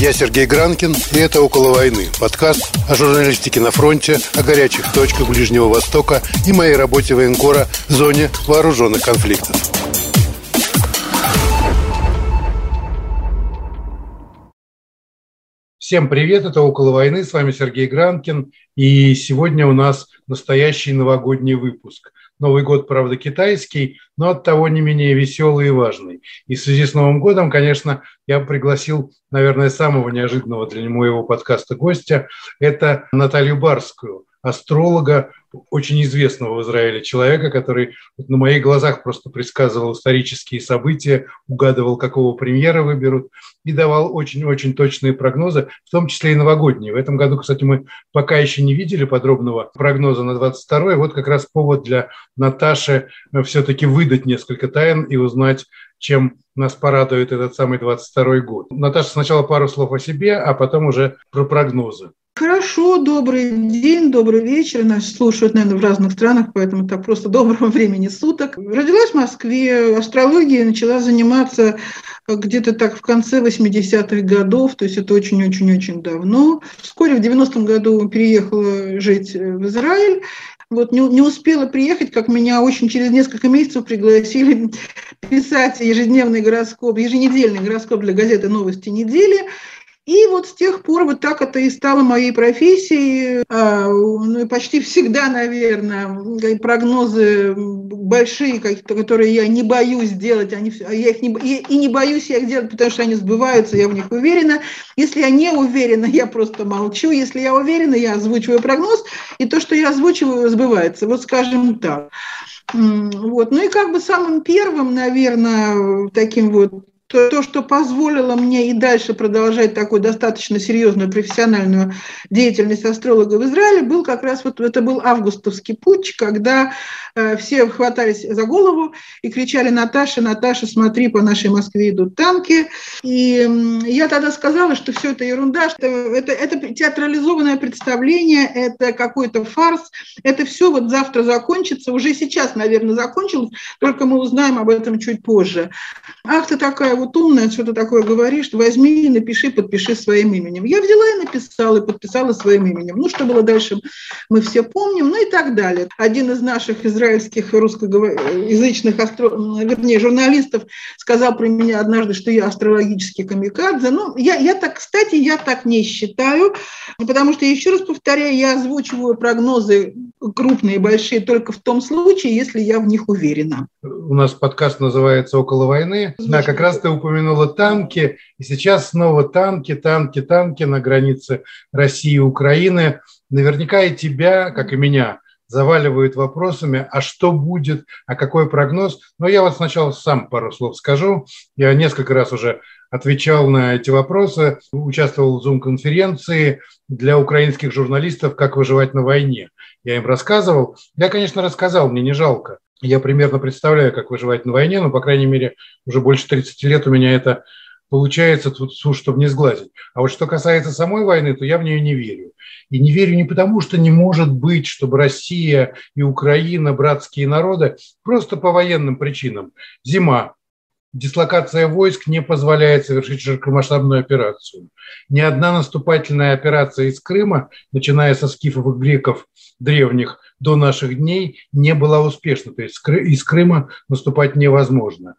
Я Сергей Гранкин, и это «Около войны» – подкаст о журналистике на фронте, о горячих точках Ближнего Востока и моей работе военкора в зоне вооруженных конфликтов. Всем привет, это «Около войны», с вами Сергей Гранкин, и сегодня у нас настоящий новогодний выпуск. Новый год, правда, китайский, но от того не менее веселый и важный. И в связи с Новым годом, конечно, я пригласил, наверное, самого неожиданного для моего подкаста гостя. Это Наталью Барскую, астролога, очень известного в Израиле человека, который на моих глазах просто предсказывал исторические события, угадывал, какого премьера выберут, и давал очень-очень точные прогнозы, в том числе и новогодние. В этом году, кстати, мы пока еще не видели подробного прогноза на 22-й. Вот как раз повод для Наташи э, все-таки выдать несколько тайн и узнать, чем нас порадует этот самый 22 год. Наташа, сначала пару слов о себе, а потом уже про прогнозы. Хорошо, добрый день, добрый вечер. Нас слушают, наверное, в разных странах, поэтому так просто доброго времени суток. Родилась в Москве, астрологией начала заниматься где-то так в конце 80-х годов, то есть это очень-очень-очень давно. Вскоре в 90-м году переехала жить в Израиль, вот не, не успела приехать, как меня очень через несколько месяцев пригласили писать ежедневный гороскоп, еженедельный гороскоп для газеты «Новости недели». И вот с тех пор вот так это и стало моей профессией. А, ну почти всегда, наверное, прогнозы большие, которые я не боюсь делать, они, а я их не, и не боюсь я их делать, потому что они сбываются, я в них уверена. Если я не уверена, я просто молчу. Если я уверена, я озвучиваю прогноз, и то, что я озвучиваю, сбывается. Вот скажем так. Вот. Ну и как бы самым первым, наверное, таким вот то, то, что позволило мне и дальше продолжать такую достаточно серьезную профессиональную деятельность астролога в Израиле, был как раз вот это был августовский путь, когда э, все хватались за голову и кричали «Наташа, Наташа, смотри, по нашей Москве идут танки». И э, я тогда сказала, что все это ерунда, что это, это театрализованное представление, это какой-то фарс, это все вот завтра закончится, уже сейчас, наверное, закончилось, только мы узнаем об этом чуть позже. Ах ты такая вот умная, что-то такое говоришь, возьми и напиши, подпиши своим именем. Я взяла и написала, и подписала своим именем. Ну, что было дальше, мы все помним, ну и так далее. Один из наших израильских русскоязычных, астро... вернее, журналистов сказал про меня однажды, что я астрологический камикадзе. Ну, я, я так, кстати, я так не считаю, потому что, еще раз повторяю, я озвучиваю прогнозы крупные, большие только в том случае, если я в них уверена. У нас подкаст называется «Около войны». Да, как раз ты ты упомянула танки, и сейчас снова танки, танки, танки на границе России и Украины. Наверняка и тебя, как и меня, заваливают вопросами, а что будет, а какой прогноз. Но я вот сначала сам пару слов скажу. Я несколько раз уже отвечал на эти вопросы, участвовал в Zoom-конференции для украинских журналистов «Как выживать на войне». Я им рассказывал. Я, конечно, рассказал, мне не жалко. Я примерно представляю, как выживать на войне, но, по крайней мере, уже больше 30 лет у меня это получается, тут, чтобы не сглазить. А вот что касается самой войны, то я в нее не верю. И не верю не потому, что не может быть, чтобы Россия и Украина, братские народы, просто по военным причинам. Зима, дислокация войск не позволяет совершить широкомасштабную операцию. Ни одна наступательная операция из Крыма, начиная со скифов и греков древних до наших дней, не была успешна. То есть из Крыма наступать невозможно.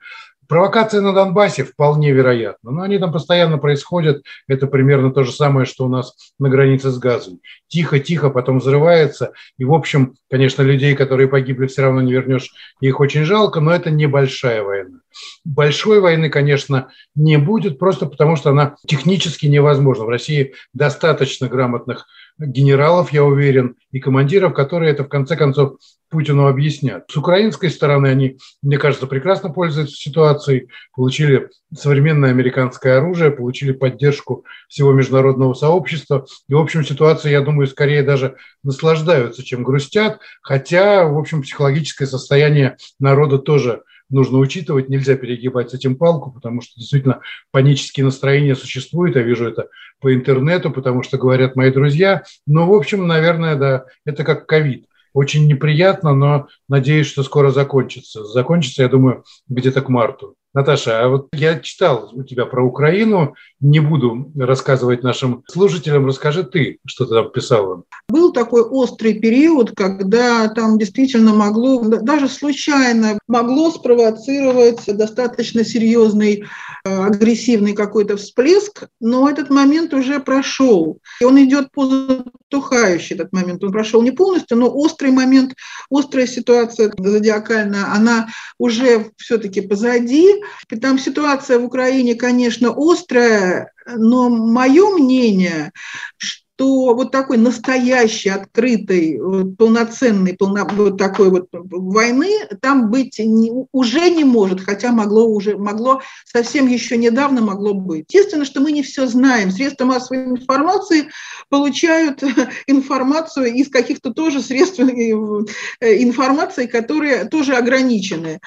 Провокация на Донбассе вполне вероятна, но они там постоянно происходят. Это примерно то же самое, что у нас на границе с газом. Тихо-тихо, потом взрывается. И, в общем, конечно, людей, которые погибли, все равно не вернешь. Их очень жалко, но это небольшая война. Большой войны, конечно, не будет, просто потому что она технически невозможна. В России достаточно грамотных генералов, я уверен, и командиров, которые это в конце концов Путину объяснят. С украинской стороны они, мне кажется, прекрасно пользуются ситуацией, получили современное американское оружие, получили поддержку всего международного сообщества. И, в общем, ситуация, я думаю, скорее даже наслаждаются, чем грустят, хотя, в общем, психологическое состояние народа тоже нужно учитывать, нельзя перегибать этим палку, потому что действительно панические настроения существуют, я вижу это по интернету, потому что говорят мои друзья. Но, в общем, наверное, да, это как ковид. Очень неприятно, но надеюсь, что скоро закончится. Закончится, я думаю, где-то к марту. Наташа, а вот я читал у тебя про Украину, не буду рассказывать нашим слушателям, расскажи ты, что ты там писала. Был такой острый период, когда там действительно могло, даже случайно могло спровоцировать достаточно серьезный э, агрессивный какой-то всплеск, но этот момент уже прошел. И он идет по затухающий этот момент. Он прошел не полностью, но острый момент, острая ситуация зодиакальная, она уже все-таки позади. Там ситуация в Украине, конечно, острая, но мое мнение, что то вот такой настоящей, открытой, полноценной, полно, вот такой вот войны там быть не, уже не может, хотя могло уже, могло совсем еще недавно могло быть. Естественно, что мы не все знаем. Средства массовой информации получают информацию из каких-то тоже средств э, информации, которые тоже ограничены.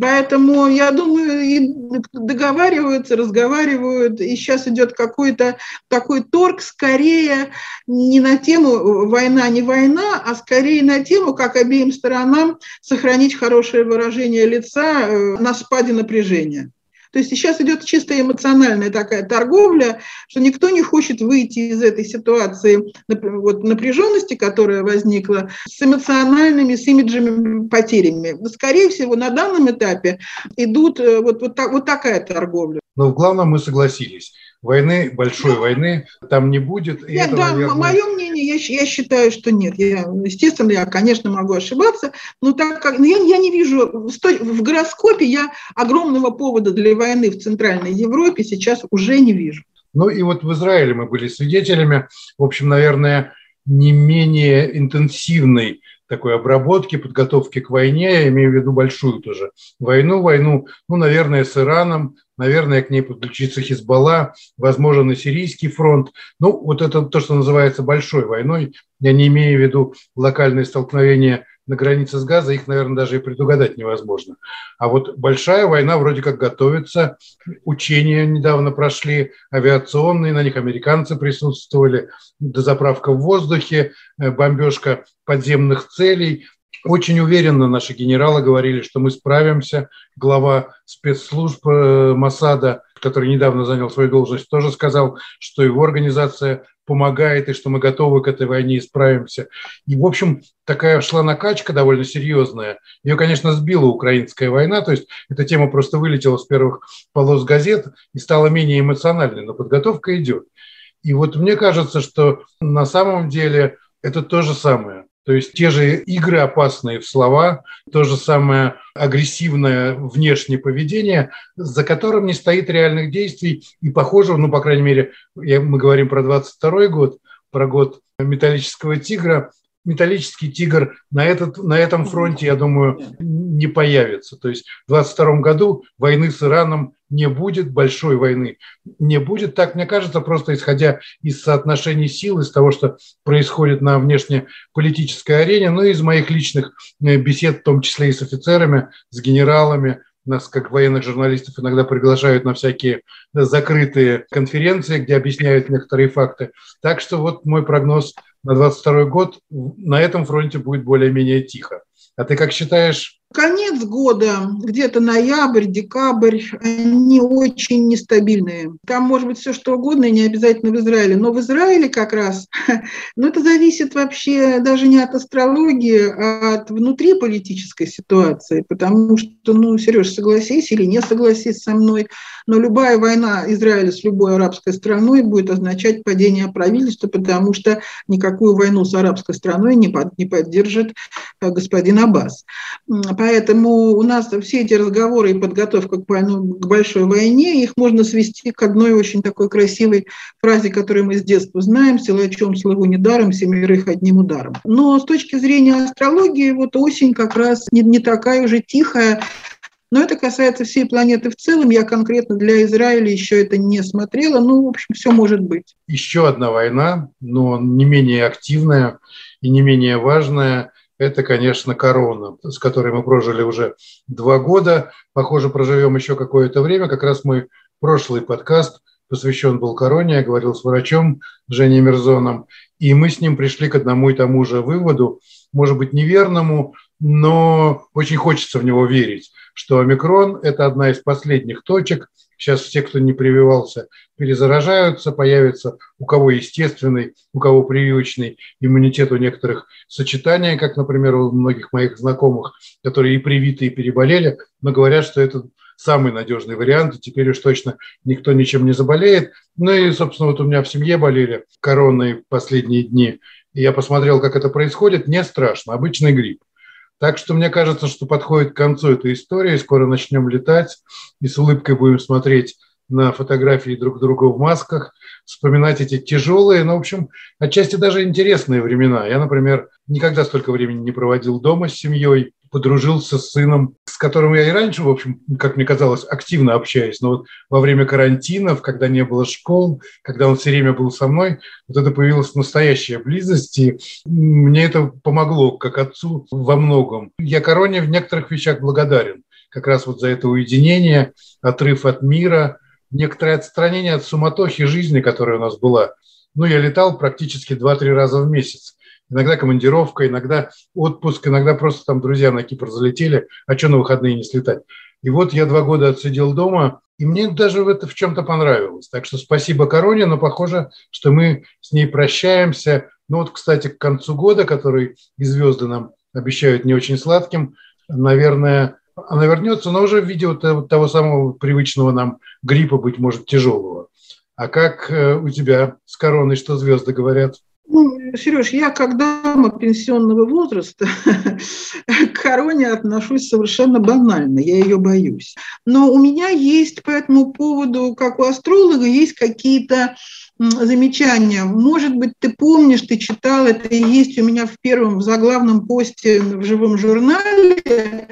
Поэтому, я думаю, и договариваются, разговаривают, и сейчас идет какой-то такой торг скорее не на тему война, не война, а скорее на тему, как обеим сторонам сохранить хорошее выражение лица э, на спаде напряжения. То есть сейчас идет чисто эмоциональная такая торговля, что никто не хочет выйти из этой ситуации вот, напряженности, которая возникла, с эмоциональными, с имиджами потерями. Скорее всего, на данном этапе идут э, вот, вот, так, вот такая торговля. Но в главном мы согласились войны, большой да. войны там не будет. И нет, это, да, наверное... мое мнение, я, я считаю, что нет. Я, естественно, я, конечно, могу ошибаться, но так как я, я не вижу в гороскопе я огромного повода для войны в Центральной Европе сейчас уже не вижу. Ну и вот в Израиле мы были свидетелями, в общем, наверное, не менее интенсивной такой обработки, подготовки к войне, я имею в виду большую тоже войну, войну, ну, наверное, с Ираном, наверное, к ней подключится Хизбалла, возможно, на Сирийский фронт. Ну, вот это то, что называется большой войной. Я не имею в виду локальные столкновения на границе с Газа, их, наверное, даже и предугадать невозможно. А вот большая война вроде как готовится. Учения недавно прошли, авиационные, на них американцы присутствовали, дозаправка в воздухе, э, бомбежка подземных целей. Очень уверенно наши генералы говорили, что мы справимся. Глава спецслужб э, Масада, который недавно занял свою должность, тоже сказал, что его организация помогает и что мы готовы к этой войне и справимся. И, в общем, такая шла накачка довольно серьезная. Ее, конечно, сбила украинская война, то есть эта тема просто вылетела с первых полос газет и стала менее эмоциональной, но подготовка идет. И вот мне кажется, что на самом деле это то же самое. То есть те же игры опасные в слова, то же самое агрессивное внешнее поведение, за которым не стоит реальных действий. И похоже, ну, по крайней мере, мы говорим про 22 год, про год металлического тигра, металлический тигр на, этот, на этом фронте, я думаю, не появится. То есть в 2022 году войны с Ираном не будет, большой войны не будет. Так, мне кажется, просто исходя из соотношений сил, из того, что происходит на внешнеполитической арене, ну и из моих личных э, бесед, в том числе и с офицерами, с генералами, нас, как военных журналистов, иногда приглашают на всякие закрытые конференции, где объясняют некоторые факты. Так что вот мой прогноз на 22 год на этом фронте будет более-менее тихо. А ты как считаешь? Конец года, где-то ноябрь, декабрь, они очень нестабильные. Там может быть все что угодно, и не обязательно в Израиле. Но в Израиле как раз, ну это зависит вообще даже не от астрологии, а от внутриполитической ситуации. Потому что, ну, Сереж, согласись или не согласись со мной, но любая война Израиля с любой арабской страной будет означать падение правительства, потому что никакую войну с арабской страной не, под, не поддержит э, господин Аббас. Поэтому у нас все эти разговоры и подготовка к, войну, к большой войне, их можно свести к одной очень такой красивой фразе, которую мы с детства знаем, «Силачом славу недаром, семерых одним ударом». Но с точки зрения астрологии, вот осень как раз не, не такая уже тихая, но это касается всей планеты в целом. Я конкретно для Израиля еще это не смотрела. Ну, в общем, все может быть. Еще одна война, но не менее активная и не менее важная. Это, конечно, корона, с которой мы прожили уже два года. Похоже, проживем еще какое-то время. Как раз мой прошлый подкаст посвящен был короне. Я говорил с врачом Женей Мерзоном. И мы с ним пришли к одному и тому же выводу – может быть, неверному, но очень хочется в него верить, что омикрон – это одна из последних точек. Сейчас все, кто не прививался, перезаражаются, появится у кого естественный, у кого прививочный иммунитет, у некоторых сочетания, как, например, у многих моих знакомых, которые и привиты, и переболели, но говорят, что это самый надежный вариант, и теперь уж точно никто ничем не заболеет. Ну и, собственно, вот у меня в семье болели короной последние дни, и я посмотрел, как это происходит, не страшно, обычный грипп. Так что мне кажется, что подходит к концу эта история, скоро начнем летать и с улыбкой будем смотреть на фотографии друг друга в масках, вспоминать эти тяжелые, но, в общем, отчасти даже интересные времена. Я, например, никогда столько времени не проводил дома с семьей, подружился с сыном, с которым я и раньше, в общем, как мне казалось, активно общаюсь. Но вот во время карантинов, когда не было школ, когда он все время был со мной, вот это появилась настоящая близость, и мне это помогло как отцу во многом. Я Короне в некоторых вещах благодарен. Как раз вот за это уединение, отрыв от мира, некоторое отстранение от суматохи жизни, которая у нас была. Ну, я летал практически 2-3 раза в месяц иногда командировка, иногда отпуск, иногда просто там друзья на Кипр залетели, а что на выходные не слетать. И вот я два года отсидел дома, и мне даже в это в чем-то понравилось. Так что спасибо Короне, но похоже, что мы с ней прощаемся. Ну вот, кстати, к концу года, который и звезды нам обещают не очень сладким, наверное, она вернется, но уже в виде вот того самого привычного нам гриппа, быть может, тяжелого. А как э, у тебя с короной, что звезды говорят? Ну, Сереж, я как дама пенсионного возраста к короне отношусь совершенно банально, я ее боюсь. Но у меня есть по этому поводу, как у астролога, есть какие-то замечания. Может быть, ты помнишь, ты читал, это есть у меня в первом в заглавном посте в живом журнале.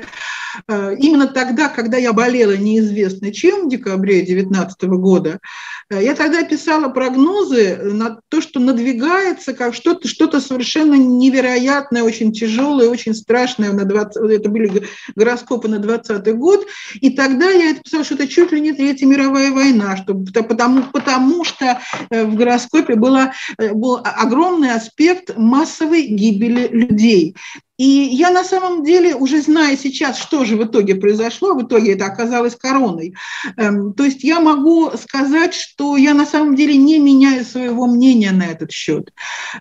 Э, именно тогда, когда я болела неизвестно чем в декабре 2019 года, я тогда писала прогнозы на то, что надвигается как что-то что совершенно невероятное, очень тяжелое, очень страшное. На 20, это были гороскопы на 20 год. И тогда я это писала, что это чуть ли не Третья мировая война, что, потому, потому что э, в гороскопе была, э, был огромный аспект массовой гибели людей. И я на самом деле, уже зная сейчас, что же в итоге произошло, в итоге это оказалось короной, эм, то есть я могу сказать, что я на самом деле не меняю своего мнения на этот счет.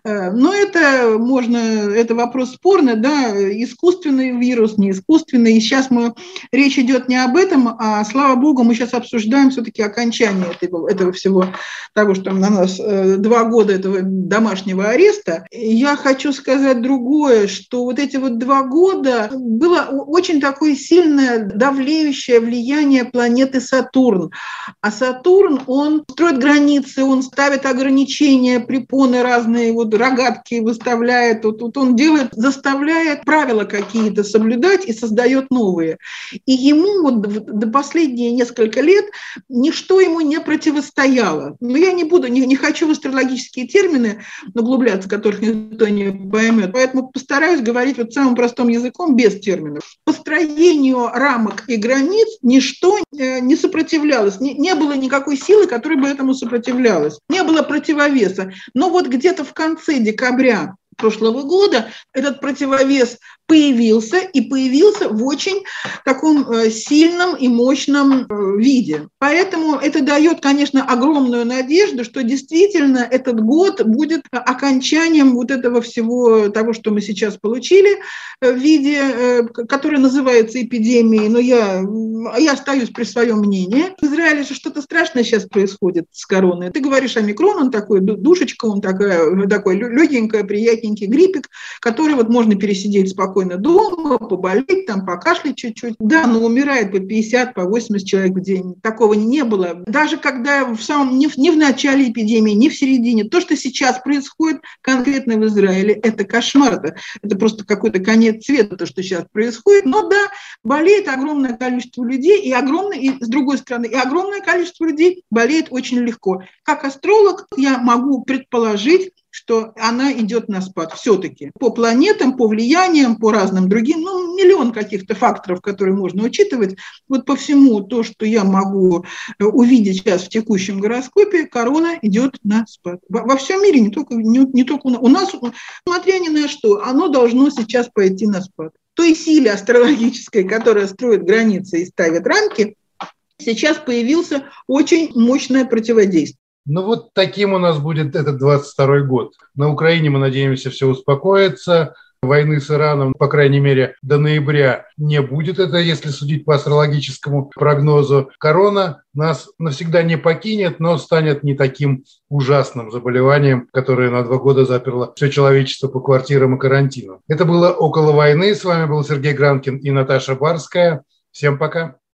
Э, но это можно, это вопрос спорный, да, искусственный вирус, не искусственный. И сейчас мы, речь идет не об этом, а, слава богу, мы сейчас обсуждаем все-таки окончание этого, этого всего, того, что на нас э, два года этого домашнего ареста. Я хочу сказать другое, что вот эти вот два года было очень такое сильное давлеющее влияние планеты Сатурн. А Сатурн, он строит границы, он ставит ограничения, препоны разные, вот рогатки выставляет, вот, вот он делает, заставляет правила какие-то соблюдать и создает новые. И ему вот до последние несколько лет ничто ему не противостояло. Но я не буду, не, не хочу в астрологические термины углубляться, которых никто не поймет, поэтому постараюсь говорить говорить вот самым простым языком, без терминов. Построению рамок и границ ничто э, не сопротивлялось, не, не было никакой силы, которая бы этому сопротивлялась, не было противовеса. Но вот где-то в конце декабря прошлого года этот противовес появился и появился в очень таком э, сильном и мощном э, виде. Поэтому это дает, конечно, огромную надежду, что действительно этот год будет окончанием вот этого всего того, что мы сейчас получили э, в виде, который называется эпидемией, но я, я остаюсь при своем мнении. В Израиле же что-то страшное сейчас происходит с короной. Ты говоришь о микрон, он такой, душечка, он такая, такой легенькая, приятненький гриппик, который вот можно пересидеть спокойно дома, поболеть, там, покашлять чуть-чуть. Да, но умирает по 50, по 80 человек в день. Такого не было. Даже когда в самом, не в, не в начале эпидемии, не в середине. То, что сейчас происходит конкретно в Израиле, это кошмар. Это, это просто какой-то конец света, то, что сейчас происходит. Но да, болеет огромное количество людей, и огромное, и с другой стороны, и огромное количество людей болеет очень легко. Как астролог я могу предположить, что она идет на спад все-таки. По планетам, по влияниям, по разным другим, ну, миллион каких-то факторов, которые можно учитывать. Вот по всему то, что я могу э, увидеть сейчас в текущем гороскопе, корона идет на спад. Во, во всем мире, не только, не, не только у нас. У нас, смотря ни на что, оно должно сейчас пойти на спад. Той силе астрологической, которая строит границы и ставит рамки, сейчас появился очень мощное противодействие. Ну вот таким у нас будет этот 22 год. На Украине, мы надеемся, все успокоится. Войны с Ираном, по крайней мере, до ноября не будет это, если судить по астрологическому прогнозу. Корона нас навсегда не покинет, но станет не таким ужасным заболеванием, которое на два года заперло все человечество по квартирам и карантину. Это было «Около войны». С вами был Сергей Гранкин и Наташа Барская. Всем пока.